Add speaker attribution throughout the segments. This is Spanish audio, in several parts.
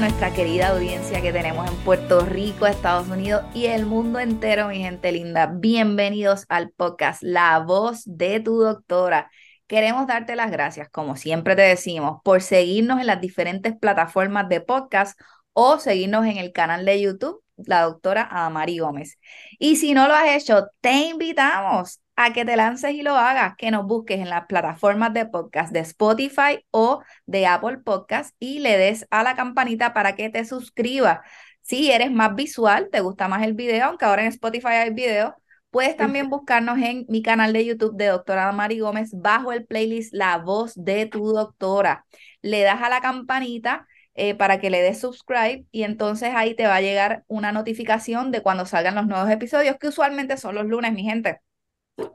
Speaker 1: nuestra querida audiencia que tenemos en Puerto Rico, Estados Unidos y el mundo entero, mi gente linda. Bienvenidos al podcast La voz de tu doctora. Queremos darte las gracias, como siempre te decimos, por seguirnos en las diferentes plataformas de podcast o seguirnos en el canal de YouTube, la doctora Amari Gómez. Y si no lo has hecho, te invitamos a que te lances y lo hagas, que nos busques en las plataformas de podcast de Spotify o de Apple Podcast y le des a la campanita para que te suscribas. Si eres más visual, te gusta más el video, aunque ahora en Spotify hay video, puedes también buscarnos en mi canal de YouTube de doctora Mari Gómez bajo el playlist La voz de tu doctora. Le das a la campanita eh, para que le des subscribe y entonces ahí te va a llegar una notificación de cuando salgan los nuevos episodios, que usualmente son los lunes, mi gente.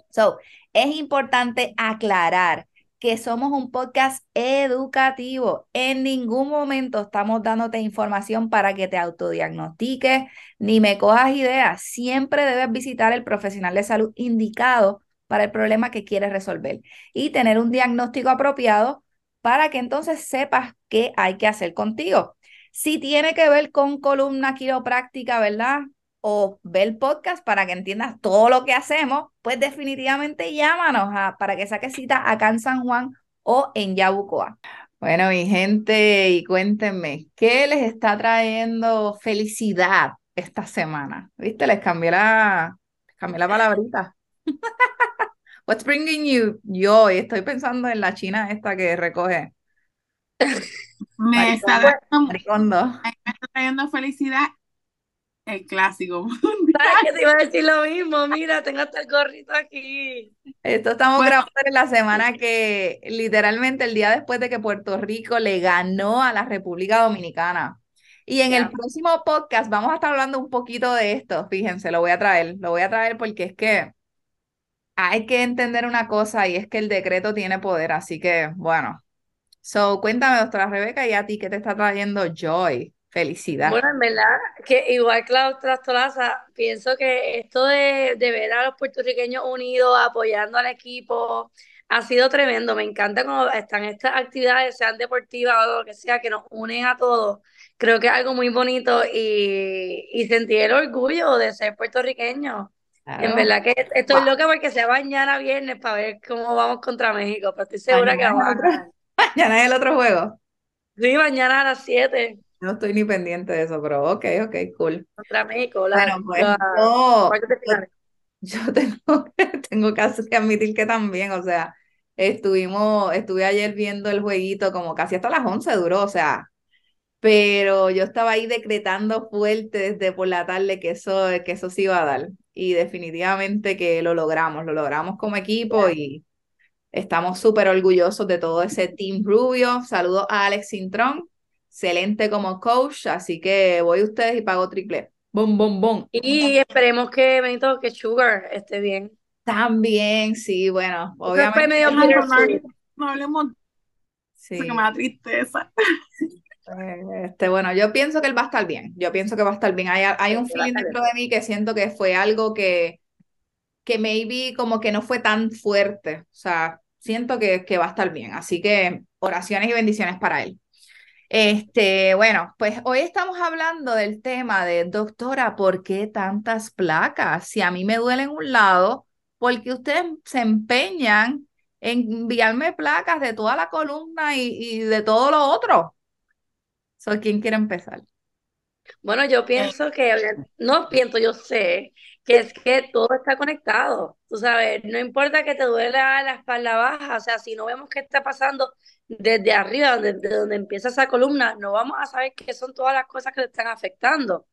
Speaker 1: So, es importante aclarar que somos un podcast educativo. En ningún momento estamos dándote información para que te autodiagnostiques ni me cojas ideas. Siempre debes visitar el profesional de salud indicado para el problema que quieres resolver y tener un diagnóstico apropiado para que entonces sepas qué hay que hacer contigo. Si tiene que ver con columna quiropráctica, ¿verdad? o ver podcast para que entiendas todo lo que hacemos, pues definitivamente llámanos a, para que saques cita acá en San Juan o en Yabucoa. Bueno, mi gente, y cuéntenme, ¿qué les está trayendo felicidad esta semana? ¿Viste? Les cambié la, cambié la palabrita. What's bringing you joy? Estoy pensando en la china esta que recoge.
Speaker 2: Me está, me está trayendo felicidad el clásico.
Speaker 3: ¿Sabes que te iba a decir lo mismo? Mira, tengo hasta el gorrito aquí.
Speaker 1: Esto estamos grabando en la semana que literalmente el día después de que Puerto Rico le ganó a la República Dominicana. Y en el próximo podcast vamos a estar hablando un poquito de esto. Fíjense, lo voy a traer. Lo voy a traer porque es que hay que entender una cosa y es que el decreto tiene poder. Así que, bueno. So, cuéntame, doctora Rebeca, y a ti, ¿qué te está trayendo Joy? Felicidad.
Speaker 3: Bueno, en verdad, que igual que la doctora pienso que esto de, ver a los puertorriqueños unidos, apoyando al equipo, ha sido tremendo. Me encanta cuando están estas actividades, sean deportivas o lo que sea, que nos unen a todos. Creo que es algo muy bonito y, y sentir el orgullo de ser puertorriqueño. En verdad que estoy loca porque sea mañana viernes para ver cómo vamos contra México, pero estoy segura que vamos.
Speaker 1: Mañana es el otro juego.
Speaker 3: Sí, mañana a las 7.
Speaker 1: No estoy ni pendiente de eso, pero ok, ok, cool.
Speaker 3: Contra México, la,
Speaker 1: bueno, pues yo, tengo, tengo que admitir que también, o sea, estuvimos, estuve ayer viendo el jueguito como casi hasta las 11 duró, o sea, pero yo estaba ahí decretando fuerte desde por la tarde que eso, que eso se iba a dar. Y definitivamente que lo logramos, lo logramos como equipo y estamos súper orgullosos de todo ese Team Rubio. Saludos a Alex Cintrón, excelente como coach, así que voy a ustedes y pago triple. Bom, bom, bom.
Speaker 3: Y esperemos que Benito, que Sugar esté bien.
Speaker 1: También, sí, bueno, obviamente.
Speaker 2: Medio no, hablemos. Sí. Porque me da tristeza.
Speaker 1: Este, bueno, yo pienso que él va a estar bien. Yo pienso que va a estar bien. Hay, hay un feeling dentro de mí que siento que fue algo que, que maybe como que no fue tan fuerte. O sea, siento que, que va a estar bien. Así que oraciones y bendiciones para él. Este, bueno, pues hoy estamos hablando del tema de, doctora, ¿por qué tantas placas? Si a mí me duele en un lado, porque ustedes se empeñan en enviarme placas de toda la columna y, de todo lo otro. So, ¿Quién quiere empezar?
Speaker 3: Bueno, yo pienso que, no pienso, yo sé que es que todo está conectado. Tú sabes, no importa que te duela la espalda baja, o sea, si no vemos qué está pasando desde arriba, desde donde empieza esa columna, no vamos a saber qué son todas las cosas que te están afectando.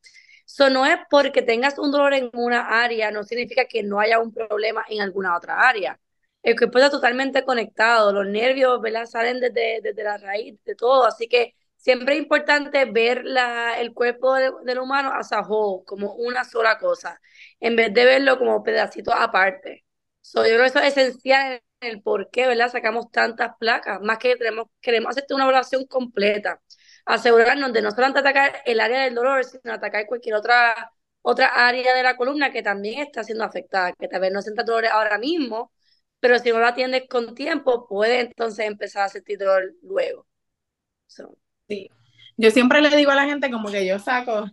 Speaker 3: Eso no es porque tengas un dolor en una área, no significa que no haya un problema en alguna otra área. El cuerpo está totalmente conectado, los nervios ¿verdad? salen desde, desde la raíz de todo, así que siempre es importante ver la, el cuerpo del humano a whole, como una sola cosa, en vez de verlo como pedacitos aparte. So, yo creo que eso es esencial en el por qué, ¿verdad? Sacamos tantas placas, más que queremos, queremos hacerte una evaluación completa, asegurarnos de no solamente atacar el área del dolor, sino atacar cualquier otra, otra área de la columna que también está siendo afectada, que tal vez no sienta dolor ahora mismo, pero si no la atiendes con tiempo, puede entonces empezar a sentir dolor luego.
Speaker 2: Sí. Yo siempre le digo a la gente como que yo saco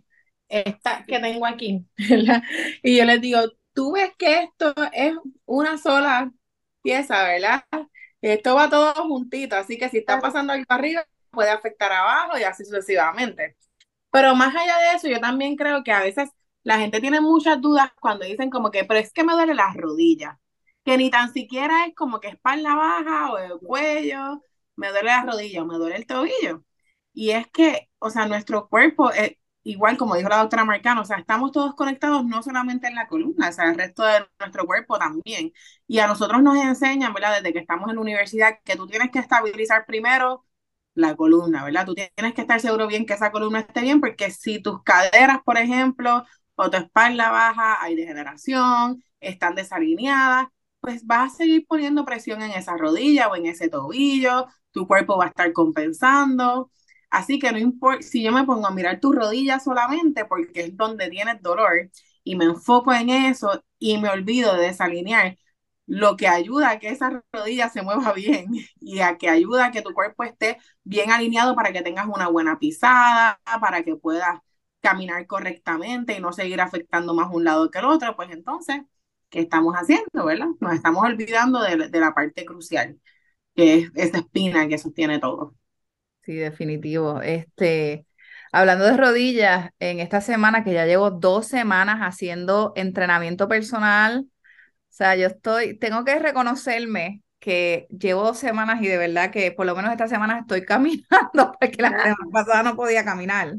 Speaker 2: esta que tengo aquí, Y yo les digo, tú ves que esto es una sola pieza, ¿verdad? Esto va todo juntito, así que si está pasando algo arriba, puede afectar abajo y así sucesivamente. Pero más allá de eso, yo también creo que a veces la gente tiene muchas dudas cuando dicen como que, pero es que me duele las rodillas, que ni tan siquiera es como que espalda baja o el cuello, me duele las rodillas o me duele el tobillo. Y es que, o sea, nuestro cuerpo, es, igual como dijo la doctora Marcano, o sea, estamos todos conectados no solamente en la columna, o sea, el resto de nuestro cuerpo también. Y a nosotros nos enseñan, ¿verdad? Desde que estamos en la universidad, que tú tienes que estabilizar primero la columna, ¿verdad? Tú tienes que estar seguro bien que esa columna esté bien, porque si tus caderas, por ejemplo, o tu espalda baja, hay degeneración, están desalineadas, pues vas a seguir poniendo presión en esa rodilla o en ese tobillo, tu cuerpo va a estar compensando. Así que no importa, si yo me pongo a mirar tu rodilla solamente porque es donde tienes dolor y me enfoco en eso y me olvido de desalinear, lo que ayuda a que esa rodilla se mueva bien y a que ayuda a que tu cuerpo esté bien alineado para que tengas una buena pisada, para que puedas caminar correctamente y no seguir afectando más un lado que el otro, pues entonces, ¿qué estamos haciendo, verdad? Nos estamos olvidando de, de la parte crucial, que es esa espina que sostiene todo.
Speaker 1: Sí, definitivo. Este, hablando de rodillas, en esta semana que ya llevo dos semanas haciendo entrenamiento personal, o sea, yo estoy, tengo que reconocerme que llevo dos semanas y de verdad que por lo menos esta semana estoy caminando porque la semana pasada no podía caminar.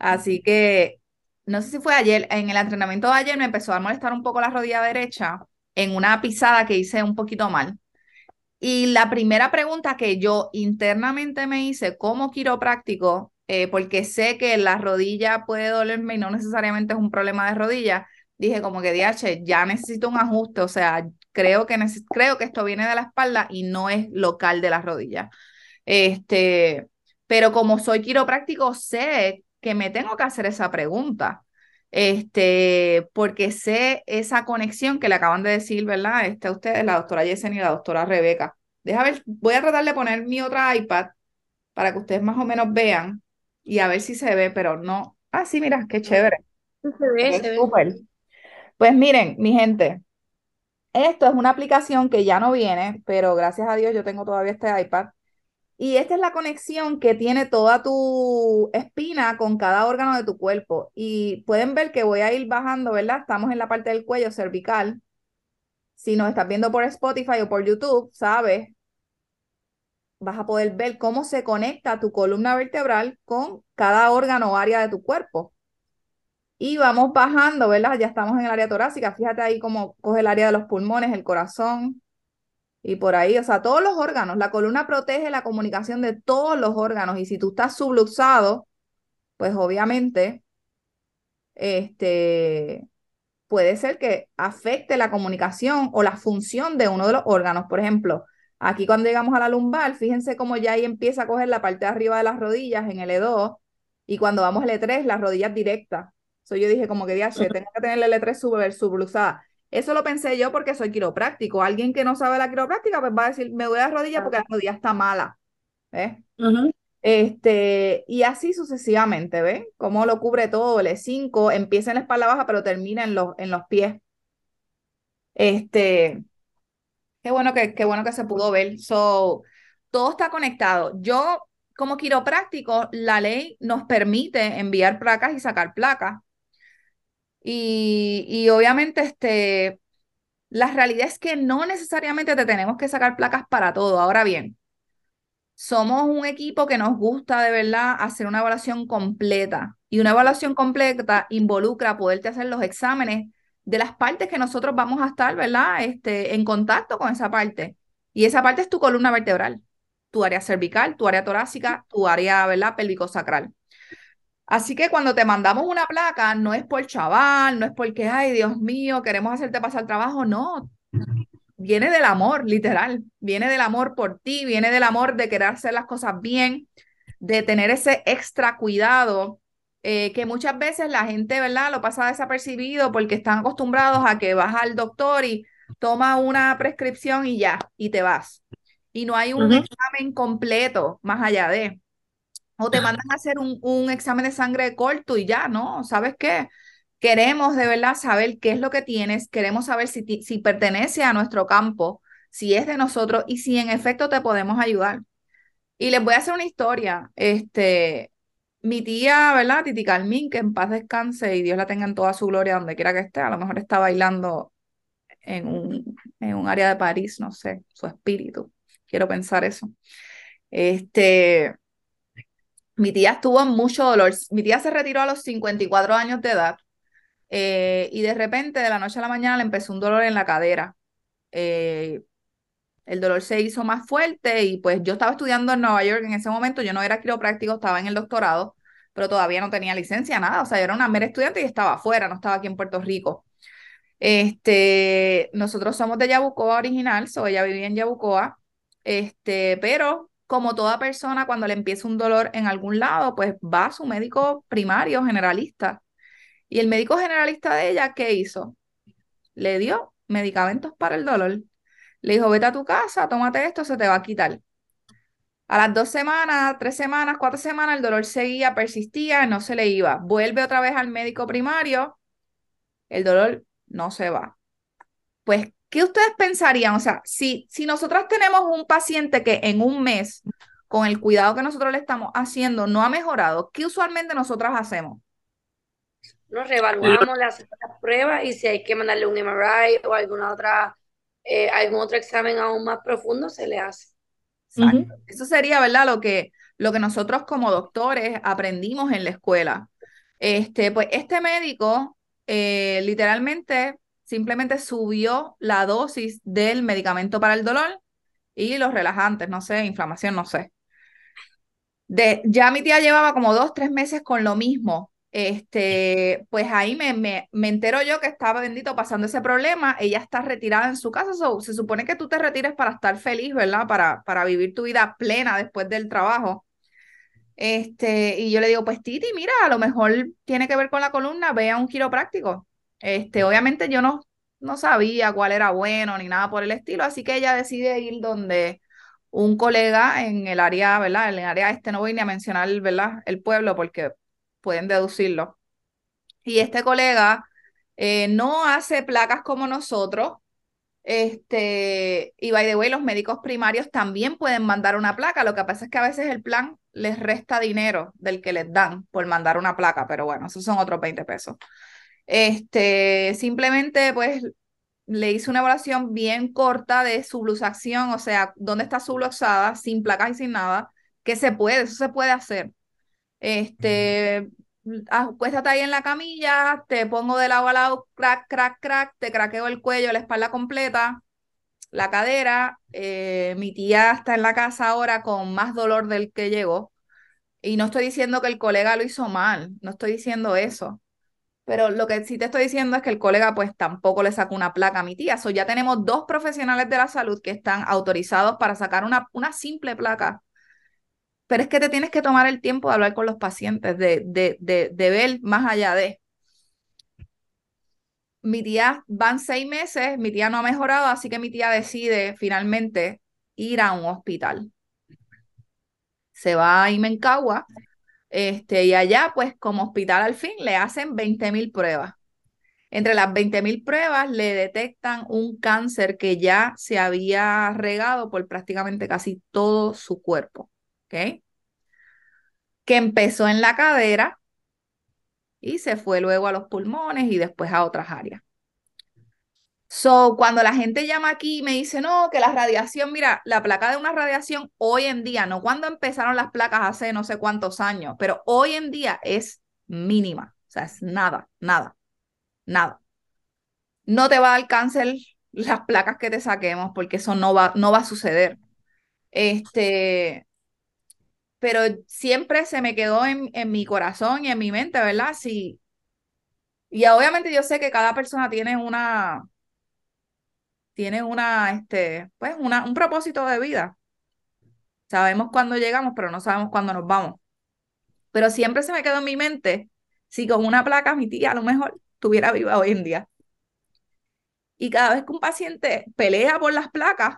Speaker 1: Así que no sé si fue ayer, en el entrenamiento de ayer me empezó a molestar un poco la rodilla derecha en una pisada que hice un poquito mal. Y la primera pregunta que yo internamente me hice como quiropráctico, eh, porque sé que la rodilla puede dolerme y no necesariamente es un problema de rodilla, dije como que, DH, ya necesito un ajuste, o sea, creo que, creo que esto viene de la espalda y no es local de la rodilla. Este, pero como soy quiropráctico, sé que me tengo que hacer esa pregunta. Este, porque sé esa conexión que le acaban de decir, ¿verdad? Este, ustedes, la doctora Yesen y la doctora Rebeca. Deja ver, voy a tratar de poner mi otra iPad para que ustedes más o menos vean y a ver si se ve, pero no. Ah, sí, mira, qué chévere.
Speaker 3: Se ve, se
Speaker 1: ve. Pues miren, mi gente, esto es una aplicación que ya no viene, pero gracias a Dios yo tengo todavía este iPad. Y esta es la conexión que tiene toda tu espina con cada órgano de tu cuerpo. Y pueden ver que voy a ir bajando, ¿verdad? Estamos en la parte del cuello cervical. Si nos estás viendo por Spotify o por YouTube, sabes, vas a poder ver cómo se conecta tu columna vertebral con cada órgano o área de tu cuerpo. Y vamos bajando, ¿verdad? Ya estamos en el área torácica. Fíjate ahí cómo coge el área de los pulmones, el corazón, y por ahí, o sea, todos los órganos. La columna protege la comunicación de todos los órganos y si tú estás subluxado, pues obviamente, este, puede ser que afecte la comunicación o la función de uno de los órganos. Por ejemplo, aquí cuando llegamos a la lumbar, fíjense cómo ya ahí empieza a coger la parte de arriba de las rodillas en el E2 y cuando vamos al E3, las rodillas directas. So yo dije como que, diache, tengo que tener el E3 subluxada. Eso lo pensé yo porque soy quiropráctico. Alguien que no sabe la quiropráctica, pues va a decir, me voy a la rodilla porque la rodilla está mala. ¿Ves? Este, y así sucesivamente, ¿ves? Cómo lo cubre todo, el E5, empieza en la espalda baja, pero termina en los, en los pies. Este, qué bueno que, qué bueno que se pudo ver. So, todo está conectado. Yo, como quiropráctico, la ley nos permite enviar placas y sacar placas. Y, y obviamente, este, la realidad es que no necesariamente te tenemos que sacar placas para todo. Ahora bien, somos un equipo que nos gusta de verdad hacer una evaluación completa. Y una evaluación completa involucra poderte hacer los exámenes de las partes que nosotros vamos a estar, ¿verdad? Este, en contacto con esa parte. Y esa parte es tu columna vertebral, tu área cervical, tu área torácica, tu área, ¿verdad? Pélvico-sacral. Así que cuando te mandamos una placa, no es por chaval, no es porque, ay, Dios mío, queremos hacerte pasar trabajo, no. Viene del amor, literal. Viene del amor por ti, viene del amor de querer hacer las cosas bien, de tener ese extra cuidado eh, que muchas veces la gente, ¿verdad? Lo pasa desapercibido porque están acostumbrados a que vas al doctor y toma una prescripción y ya, y te vas. Y no hay un examen completo más allá de. O te mandan a hacer un, un examen de sangre corto y ya, ¿no? ¿Sabes qué? Queremos de verdad saber qué es lo que tienes, queremos saber si, si pertenece a nuestro campo, si es de nosotros y si en efecto te podemos ayudar. Y les voy a hacer una historia. Este, mi tía, ¿verdad? Titi Carmín, que en paz descanse y Dios la tenga en toda su gloria donde quiera que esté. A lo mejor está bailando en un, en un área de París, no sé, su espíritu. Quiero pensar eso. Este, mi tía estuvo en mucho dolor. Mi tía se retiró a los 54 años de edad eh, y de repente, de la noche a la mañana, le empezó un dolor en la cadera. Eh, el dolor se hizo más fuerte y pues yo estaba estudiando en Nueva York en ese momento, yo no era quiropráctico, estaba en el doctorado, pero todavía no tenía licencia, nada, o sea, yo era una mera estudiante y estaba afuera, no estaba aquí en Puerto Rico. Este, nosotros somos de Yabucoa original, so ella vivía en Yabucoa, este, pero como toda persona cuando le empieza un dolor en algún lado, pues va a su médico primario generalista. Y el médico generalista de ella, ¿qué hizo? Le dio medicamentos para el dolor. Le dijo, vete a tu casa, tómate esto, se te va a quitar. A las dos semanas, tres semanas, cuatro semanas, el dolor seguía, persistía, no se le iba. Vuelve otra vez al médico primario, el dolor no se va. Pues, ¿qué ustedes pensarían? O sea, si, si nosotros tenemos un paciente que en un mes, con el cuidado que nosotros le estamos haciendo, no ha mejorado, ¿qué usualmente nosotras hacemos?
Speaker 3: Nos reevaluamos, las pruebas y si hay que mandarle un MRI o alguna otra eh, algún otro examen aún más profundo se le hace.
Speaker 1: Eso sería, ¿verdad? Lo que, lo que nosotros como doctores aprendimos en la escuela. Este, pues este médico eh, literalmente simplemente subió la dosis del medicamento para el dolor y los relajantes, no sé, inflamación, no sé. Ya mi tía llevaba como dos, tres meses con lo mismo este, pues ahí me, me, me, entero yo que estaba bendito pasando ese problema, ella está retirada en su casa, se supone que tú te retires para estar feliz, ¿verdad? Para, para vivir tu vida plena después del trabajo. Este, y yo le digo, pues Titi, mira, a lo mejor tiene que ver con la columna, ve a un quiropráctico. Este, obviamente yo no, no sabía cuál era bueno ni nada por el estilo, así que ella decide ir donde un colega en el área, ¿verdad? En el área este no voy ni a mencionar, ¿verdad? El pueblo porque pueden deducirlo. Y este colega eh, no hace placas como nosotros. Este, y by the way, los médicos primarios también pueden mandar una placa. Lo que pasa es que a veces el plan les resta dinero del que les dan por mandar una placa, pero bueno, esos son otros 20 pesos. Este, simplemente pues le hice una evaluación bien corta de su blusación, o sea, dónde está su blusada, sin placas y sin nada, que se puede, eso se puede hacer. Este, acuéstate ahí en la camilla, te pongo de lado a lado, crack, crack, crack, te craqueo el cuello, la espalda completa, la cadera. Eh, mi tía está en la casa ahora con más dolor del que llegó. Y no estoy diciendo que el colega lo hizo mal, no estoy diciendo eso. Pero lo que sí te estoy diciendo es que el colega pues tampoco le sacó una placa a mi tía. So, ya tenemos dos profesionales de la salud que están autorizados para sacar una, una simple placa pero es que te tienes que tomar el tiempo de hablar con los pacientes, de, de, de, de ver más allá de. Mi tía van seis meses, mi tía no ha mejorado, así que mi tía decide finalmente ir a un hospital. Se va a Imencagua, este, y allá, pues como hospital al fin, le hacen 20 mil pruebas. Entre las 20 mil pruebas le detectan un cáncer que ya se había regado por prácticamente casi todo su cuerpo. ¿ok? Que empezó en la cadera y se fue luego a los pulmones y después a otras áreas. So, cuando la gente llama aquí y me dice, no, que la radiación, mira, la placa de una radiación hoy en día, no cuando empezaron las placas hace no sé cuántos años, pero hoy en día es mínima, o sea, es nada, nada, nada. No te va a dar cáncer las placas que te saquemos porque eso no va, no va a suceder. Este, pero siempre se me quedó en, en mi corazón y en mi mente, ¿verdad? Sí. Y obviamente yo sé que cada persona tiene una, tiene una, este, pues, una, un propósito de vida. Sabemos cuándo llegamos, pero no sabemos cuándo nos vamos. Pero siempre se me quedó en mi mente si con una placa mi tía a lo mejor estuviera viva hoy en día. Y cada vez que un paciente pelea por las placas,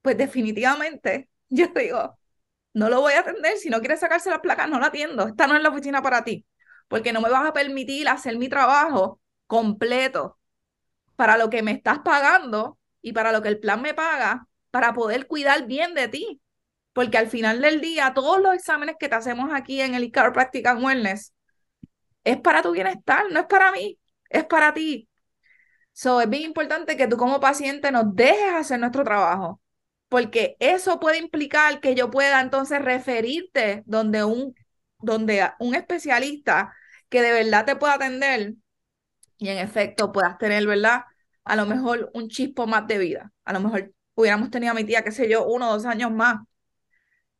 Speaker 1: pues definitivamente yo digo, no lo voy a atender. Si no quieres sacarse las placas, no la atiendo. Esta no es la oficina para ti, porque no me vas a permitir hacer mi trabajo completo para lo que me estás pagando y para lo que el plan me paga, para poder cuidar bien de ti. Porque al final del día, todos los exámenes que te hacemos aquí en el Chiropractic and Wellness es para tu bienestar, no es para mí, es para ti. So, es bien importante que tú como paciente nos dejes hacer nuestro trabajo, porque eso puede implicar que yo pueda entonces referirte donde un, donde un especialista que de verdad te pueda atender y en efecto puedas tener, ¿verdad? A lo mejor un chispo más de vida. A lo mejor hubiéramos tenido a mi tía, qué sé yo, uno o dos años más.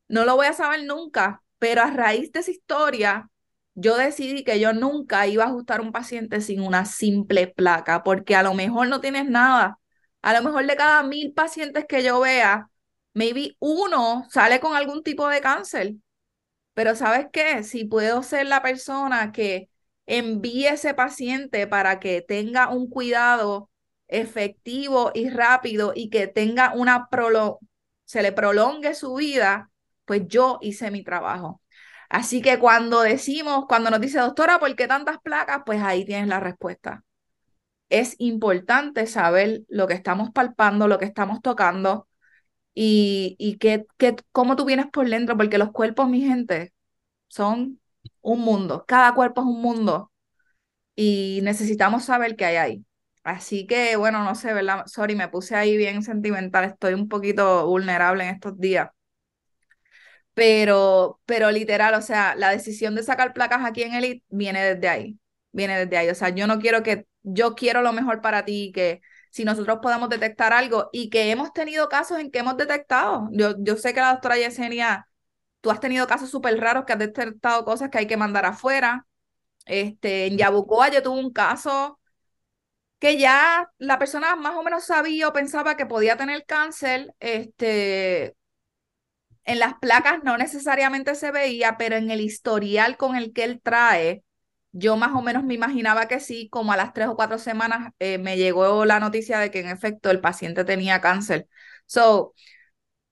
Speaker 1: No lo voy a saber nunca, pero a raíz de esa historia, yo decidí que yo nunca iba a ajustar un paciente sin una simple placa, porque a lo mejor no tienes nada. A lo mejor de cada mil pacientes que yo vea, maybe uno sale con algún tipo de cáncer. Pero ¿sabes qué? Si puedo ser la persona que envíe ese paciente para que tenga un cuidado efectivo y rápido y que tenga una prolo se le prolongue su vida, pues yo hice mi trabajo. Así que cuando decimos, cuando nos dice doctora, ¿por qué tantas placas? Pues ahí tienes la respuesta. Es importante saber lo que estamos palpando, lo que estamos tocando y, y cómo tú vienes por dentro, porque los cuerpos, mi gente, son un mundo. Cada cuerpo es un mundo y necesitamos saber qué hay ahí. Así que, bueno, no sé, ¿verdad? Sorry, me puse ahí bien sentimental. Estoy un poquito vulnerable en estos días pero, pero literal, o sea, la decisión de sacar placas aquí en Elite viene desde ahí, viene desde ahí. O sea, yo no quiero que, yo quiero lo mejor para ti, que si nosotros podemos detectar algo y que hemos tenido casos en que hemos detectado. Yo, yo sé que la doctora Yesenia, tú has tenido casos súper raros que has detectado cosas que hay que mandar afuera. Este, en Yabucoa yo tuve un caso que ya la persona más o menos sabía o pensaba que podía tener cáncer, este, en las placas no necesariamente se veía, pero en el historial con el que él trae, yo más o menos me imaginaba que sí, como a las tres o cuatro semanas eh, me llegó la noticia de que en efecto el paciente tenía cáncer. So,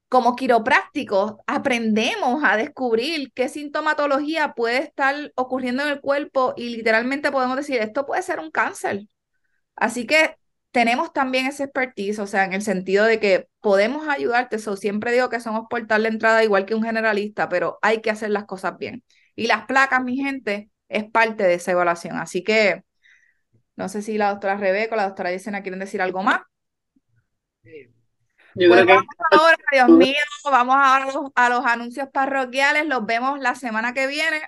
Speaker 1: como quiroprácticos, aprendemos a descubrir qué sintomatología puede estar ocurriendo en el cuerpo y literalmente podemos decir, esto puede ser un cáncer. Así que tenemos también ese expertise, o sea, en el sentido de que podemos ayudarte. So, siempre digo que somos portal de entrada igual que un generalista, pero hay que hacer las cosas bien. Y las placas, mi gente, es parte de esa evaluación. Así que no sé si la doctora Rebeca o la doctora Yesenia quieren decir algo más. Yo pues vamos ahora, Dios mío, vamos ahora a los anuncios parroquiales. Los vemos la semana que viene.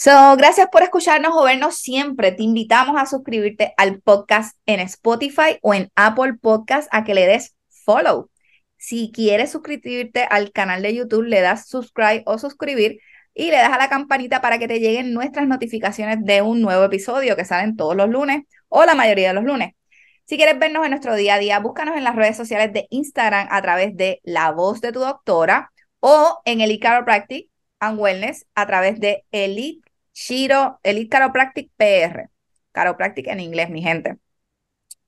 Speaker 1: So, gracias por escucharnos o vernos siempre. Te invitamos a suscribirte al podcast en Spotify o en Apple Podcast a que le des follow. Si quieres suscribirte al canal de YouTube, le das subscribe o suscribir y le das a la campanita para que te lleguen nuestras notificaciones de un nuevo episodio que salen todos los lunes o la mayoría de los lunes. Si quieres vernos en nuestro día a día, búscanos en las redes sociales de Instagram a través de La Voz de tu Doctora o en Elite Chiropractic and Wellness a través de Elite Shiro, Elite Chiropractic PR. Chiropractic en inglés, mi gente.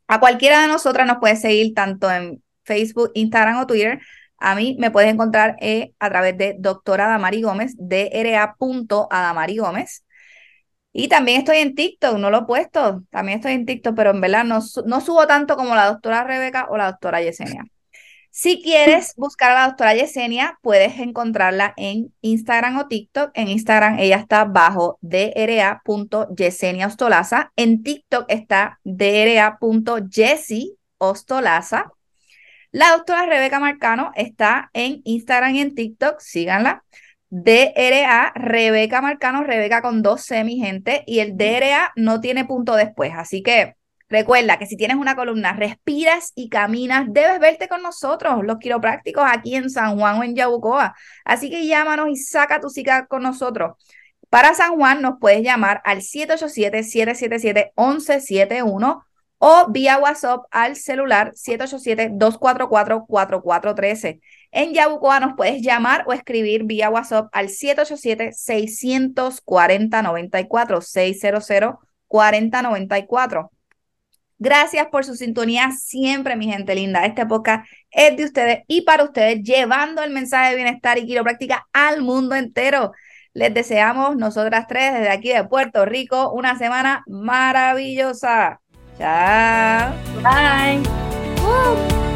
Speaker 1: A cualquiera de nosotras nos puede seguir tanto en Facebook, Instagram o Twitter. A mí me puedes encontrar eh, a través de doctora Adamari Gómez, dra.adamari Gómez. Y también estoy en TikTok, no lo he puesto, también estoy en TikTok, pero en verdad no, no subo tanto como la doctora Rebeca o la doctora Yesenia. Si quieres buscar a la doctora Yesenia, puedes encontrarla en Instagram o TikTok. En Instagram ella está bajo dra.yeseniaostolaza. En TikTok está dra.jessieostolaza. La doctora Rebeca Marcano está en Instagram y en TikTok. Síganla. DRA Rebeca Marcano, Rebeca con dos C, mi gente. Y el DRA no tiene punto después. Así que Recuerda que si tienes una columna, respiras y caminas, debes verte con nosotros, los quiroprácticos aquí en San Juan o en Yabucoa. Así que llámanos y saca tu cita con nosotros. Para San Juan nos puedes llamar al 787-777-1171 o vía WhatsApp al celular 787-244-4413. En Yabucoa nos puedes llamar o escribir vía WhatsApp al 787-640-94, 600-4094. Gracias por su sintonía siempre, mi gente linda. Este podcast es de ustedes y para ustedes, llevando el mensaje de bienestar y quiropráctica al mundo entero. Les deseamos, nosotras tres, desde aquí de Puerto Rico, una semana maravillosa. Chao. Bye.